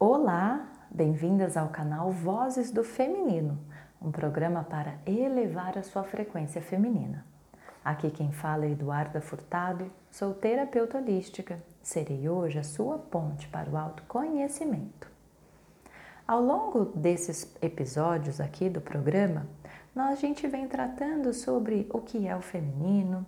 Olá, bem-vindas ao canal Vozes do Feminino, um programa para elevar a sua frequência feminina. Aqui quem fala é Eduarda Furtado, sou terapeuta holística. Serei hoje a sua ponte para o autoconhecimento. Ao longo desses episódios aqui do programa, nós, a gente vem tratando sobre o que é o feminino,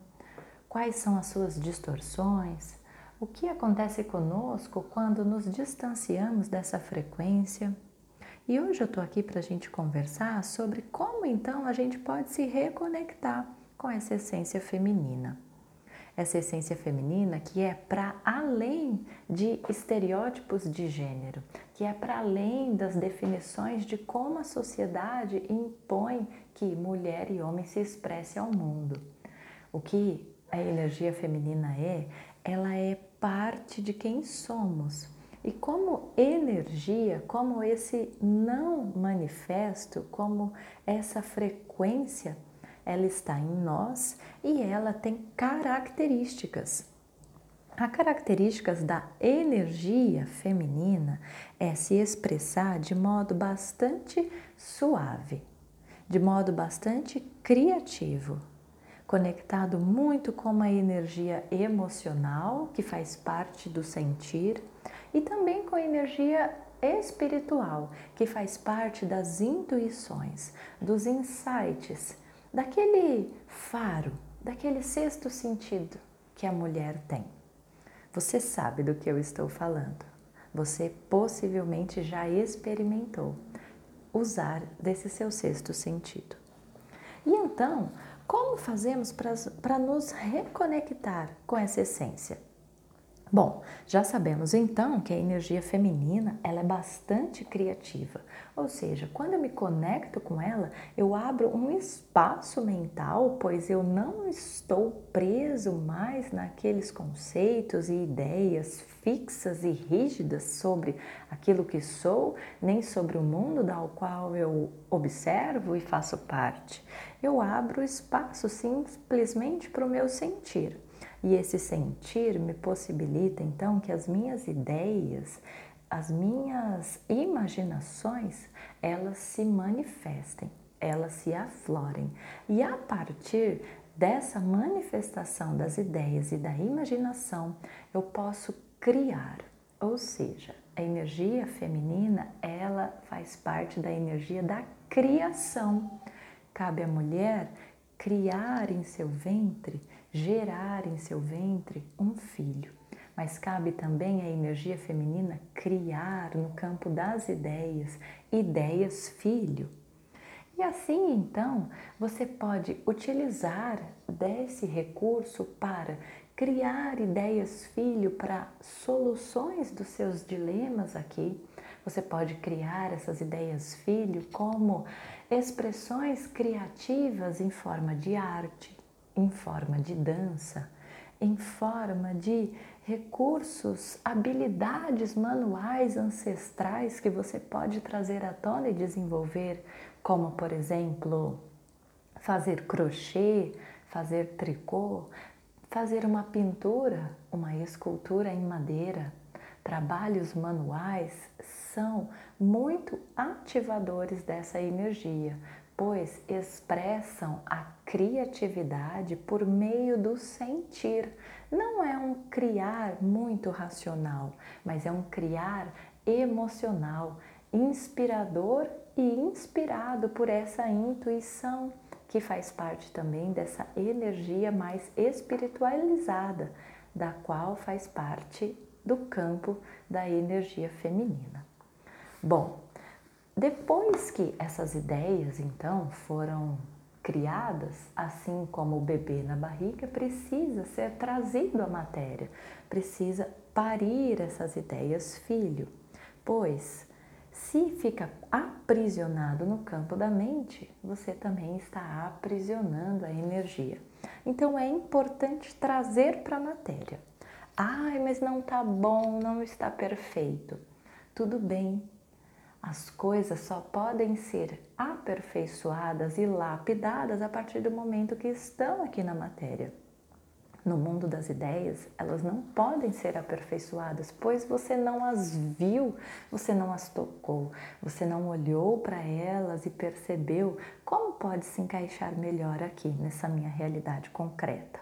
quais são as suas distorções, o que acontece conosco quando nos distanciamos dessa frequência. E hoje eu estou aqui para a gente conversar sobre como então a gente pode se reconectar com essa essência feminina. Essa essência feminina que é para além de estereótipos de gênero, que é para além das definições de como a sociedade impõe que mulher e homem se expressem ao mundo. O que a energia feminina é, ela é parte de quem somos. E como energia, como esse não manifesto, como essa frequência, ela está em nós e ela tem características. As características da energia feminina é se expressar de modo bastante suave, de modo bastante criativo, conectado muito com a energia emocional, que faz parte do sentir, e também com a energia espiritual, que faz parte das intuições, dos insights, daquele faro, daquele sexto sentido que a mulher tem. Você sabe do que eu estou falando. Você possivelmente já experimentou usar desse seu sexto sentido. E então, como fazemos para nos reconectar com essa essência? Bom, já sabemos então que a energia feminina ela é bastante criativa, ou seja, quando eu me conecto com ela, eu abro um espaço mental, pois eu não estou preso mais naqueles conceitos e ideias fixas e rígidas sobre aquilo que sou, nem sobre o mundo da qual eu observo e faço parte. Eu abro espaço simplesmente para o meu sentir. E esse sentir me possibilita então que as minhas ideias, as minhas imaginações, elas se manifestem, elas se aflorem. E a partir dessa manifestação das ideias e da imaginação, eu posso criar, ou seja, a energia feminina, ela faz parte da energia da criação. Cabe à mulher criar em seu ventre, gerar em seu ventre um filho. Mas cabe também à energia feminina criar no campo das ideias, ideias filho. E assim então você pode utilizar desse recurso para criar ideias, filho, para soluções dos seus dilemas aqui. Você pode criar essas ideias, filho, como expressões criativas em forma de arte, em forma de dança, em forma de recursos, habilidades manuais ancestrais que você pode trazer à tona e desenvolver, como por exemplo, fazer crochê, fazer tricô, fazer uma pintura, uma escultura em madeira, trabalhos manuais são muito ativadores dessa energia, pois expressam a criatividade por meio do sentir. Não é um criar muito racional, mas é um criar emocional, inspirador e inspirado por essa intuição que faz parte também dessa energia mais espiritualizada, da qual faz parte do campo da energia feminina. Bom, depois que essas ideias então foram criadas, assim como o bebê na barriga, precisa ser trazido à matéria, precisa parir essas ideias filho, pois se fica aprisionado no campo da mente, você também está aprisionando a energia. Então é importante trazer para a matéria. Ai, mas não está bom, não está perfeito. Tudo bem. As coisas só podem ser aperfeiçoadas e lapidadas a partir do momento que estão aqui na matéria. No mundo das ideias, elas não podem ser aperfeiçoadas, pois você não as viu, você não as tocou, você não olhou para elas e percebeu como pode se encaixar melhor aqui nessa minha realidade concreta.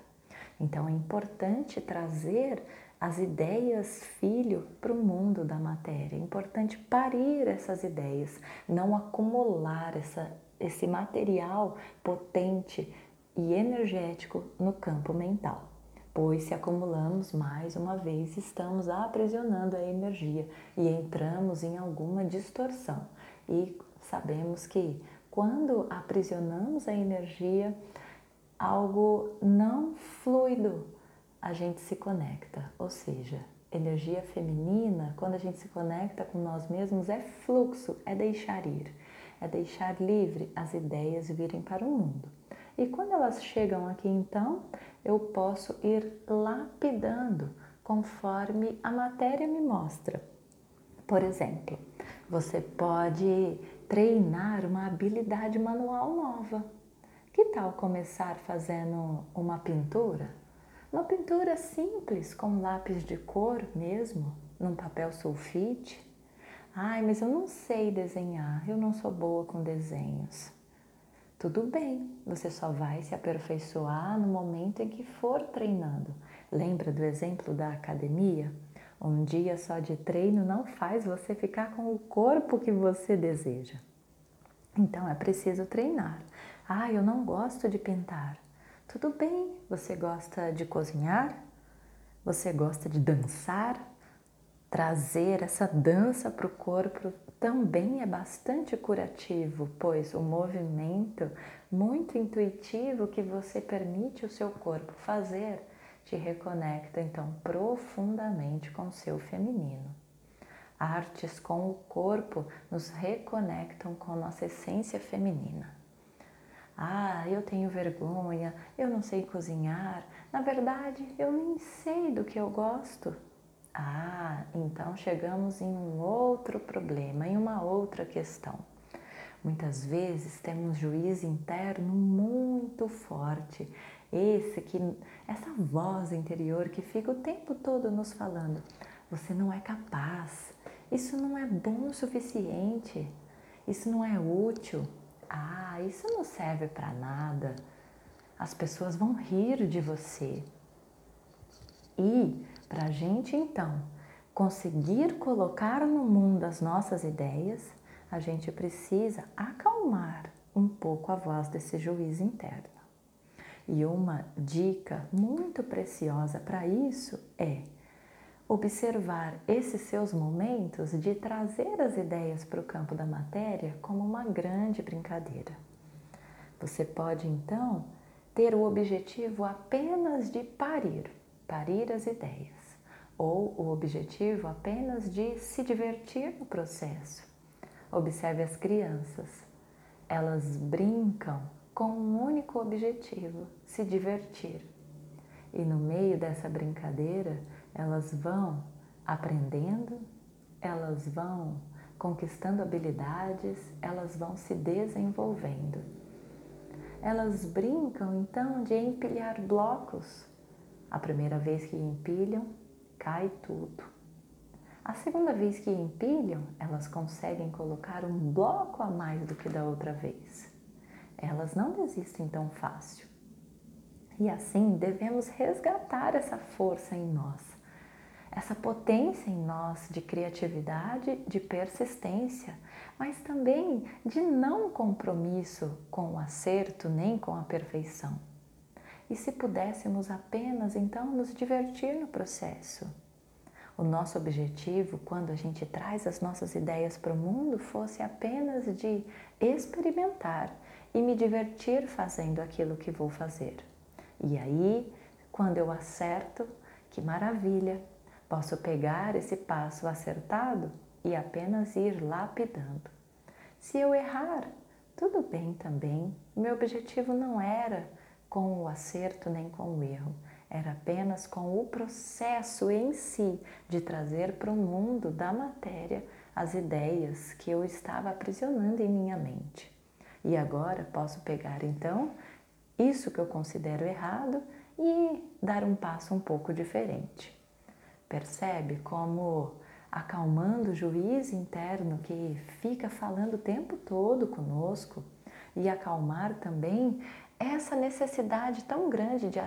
Então é importante trazer as ideias filho para o mundo da matéria. É importante parir essas ideias, não acumular essa, esse material potente e energético no campo mental. Pois se acumulamos mais uma vez, estamos aprisionando a energia e entramos em alguma distorção. E sabemos que quando aprisionamos a energia, algo não fluido, a gente se conecta. Ou seja, energia feminina, quando a gente se conecta com nós mesmos, é fluxo, é deixar ir, é deixar livre as ideias virem para o mundo. E quando elas chegam aqui, então, eu posso ir lapidando conforme a matéria me mostra. Por exemplo, você pode treinar uma habilidade manual nova. Que tal começar fazendo uma pintura? Uma pintura simples, com lápis de cor mesmo, num papel sulfite. Ai, mas eu não sei desenhar, eu não sou boa com desenhos. Tudo bem, você só vai se aperfeiçoar no momento em que for treinando. Lembra do exemplo da academia? Um dia só de treino não faz você ficar com o corpo que você deseja. Então é preciso treinar. Ah, eu não gosto de pintar. Tudo bem, você gosta de cozinhar? Você gosta de dançar? Trazer essa dança para o corpo também é bastante curativo, pois o movimento muito intuitivo que você permite o seu corpo fazer te reconecta então profundamente com o seu feminino. Artes com o corpo nos reconectam com nossa essência feminina. Ah, eu tenho vergonha, eu não sei cozinhar, na verdade eu nem sei do que eu gosto. Ah, então chegamos em um outro problema, em uma outra questão. Muitas vezes temos juiz interno muito forte, esse que essa voz interior que fica o tempo todo nos falando: você não é capaz, isso não é bom o suficiente, isso não é útil. Ah, isso não serve para nada. As pessoas vão rir de você. E para a gente então conseguir colocar no mundo as nossas ideias, a gente precisa acalmar um pouco a voz desse juiz interno. E uma dica muito preciosa para isso é observar esses seus momentos de trazer as ideias para o campo da matéria como uma grande brincadeira. Você pode então ter o objetivo apenas de parir, parir as ideias, ou o objetivo apenas de se divertir no processo. Observe as crianças, elas brincam com um único objetivo: se divertir. E no meio dessa brincadeira, elas vão aprendendo, elas vão conquistando habilidades, elas vão se desenvolvendo. Elas brincam então de empilhar blocos. A primeira vez que empilham, cai tudo. A segunda vez que empilham, elas conseguem colocar um bloco a mais do que da outra vez. Elas não desistem tão fácil. E assim devemos resgatar essa força em nós essa potência em nós de criatividade, de persistência, mas também de não compromisso com o acerto nem com a perfeição. E se pudéssemos apenas então nos divertir no processo? O nosso objetivo, quando a gente traz as nossas ideias para o mundo, fosse apenas de experimentar e me divertir fazendo aquilo que vou fazer. E aí, quando eu acerto, que maravilha! Posso pegar esse passo acertado e apenas ir lapidando. Se eu errar, tudo bem também. Meu objetivo não era com o acerto nem com o erro, era apenas com o processo em si de trazer para o mundo da matéria as ideias que eu estava aprisionando em minha mente. E agora posso pegar então isso que eu considero errado e dar um passo um pouco diferente. Percebe como acalmando o juiz interno que fica falando o tempo todo conosco e acalmar também essa necessidade tão grande de,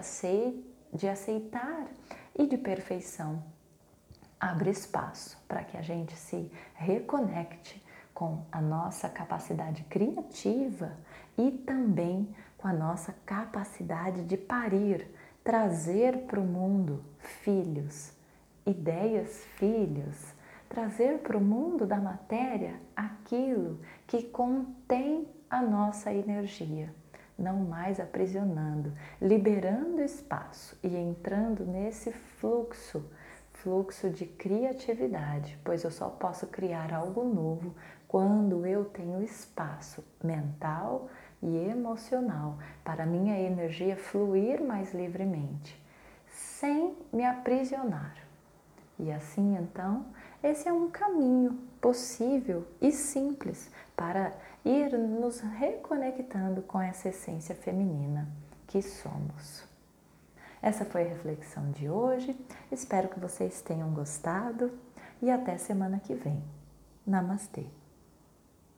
de aceitar e de perfeição. Abre espaço para que a gente se reconecte com a nossa capacidade criativa e também com a nossa capacidade de parir, trazer para o mundo filhos, ideias filhos, trazer para o mundo da matéria aquilo que contém a nossa energia, não mais aprisionando, liberando espaço e entrando nesse fluxo, fluxo de criatividade, pois eu só posso criar algo novo quando eu tenho espaço mental e emocional para minha energia fluir mais livremente, sem me aprisionar. E assim então, esse é um caminho possível e simples para ir nos reconectando com essa essência feminina que somos. Essa foi a reflexão de hoje. Espero que vocês tenham gostado e até semana que vem. Namastê!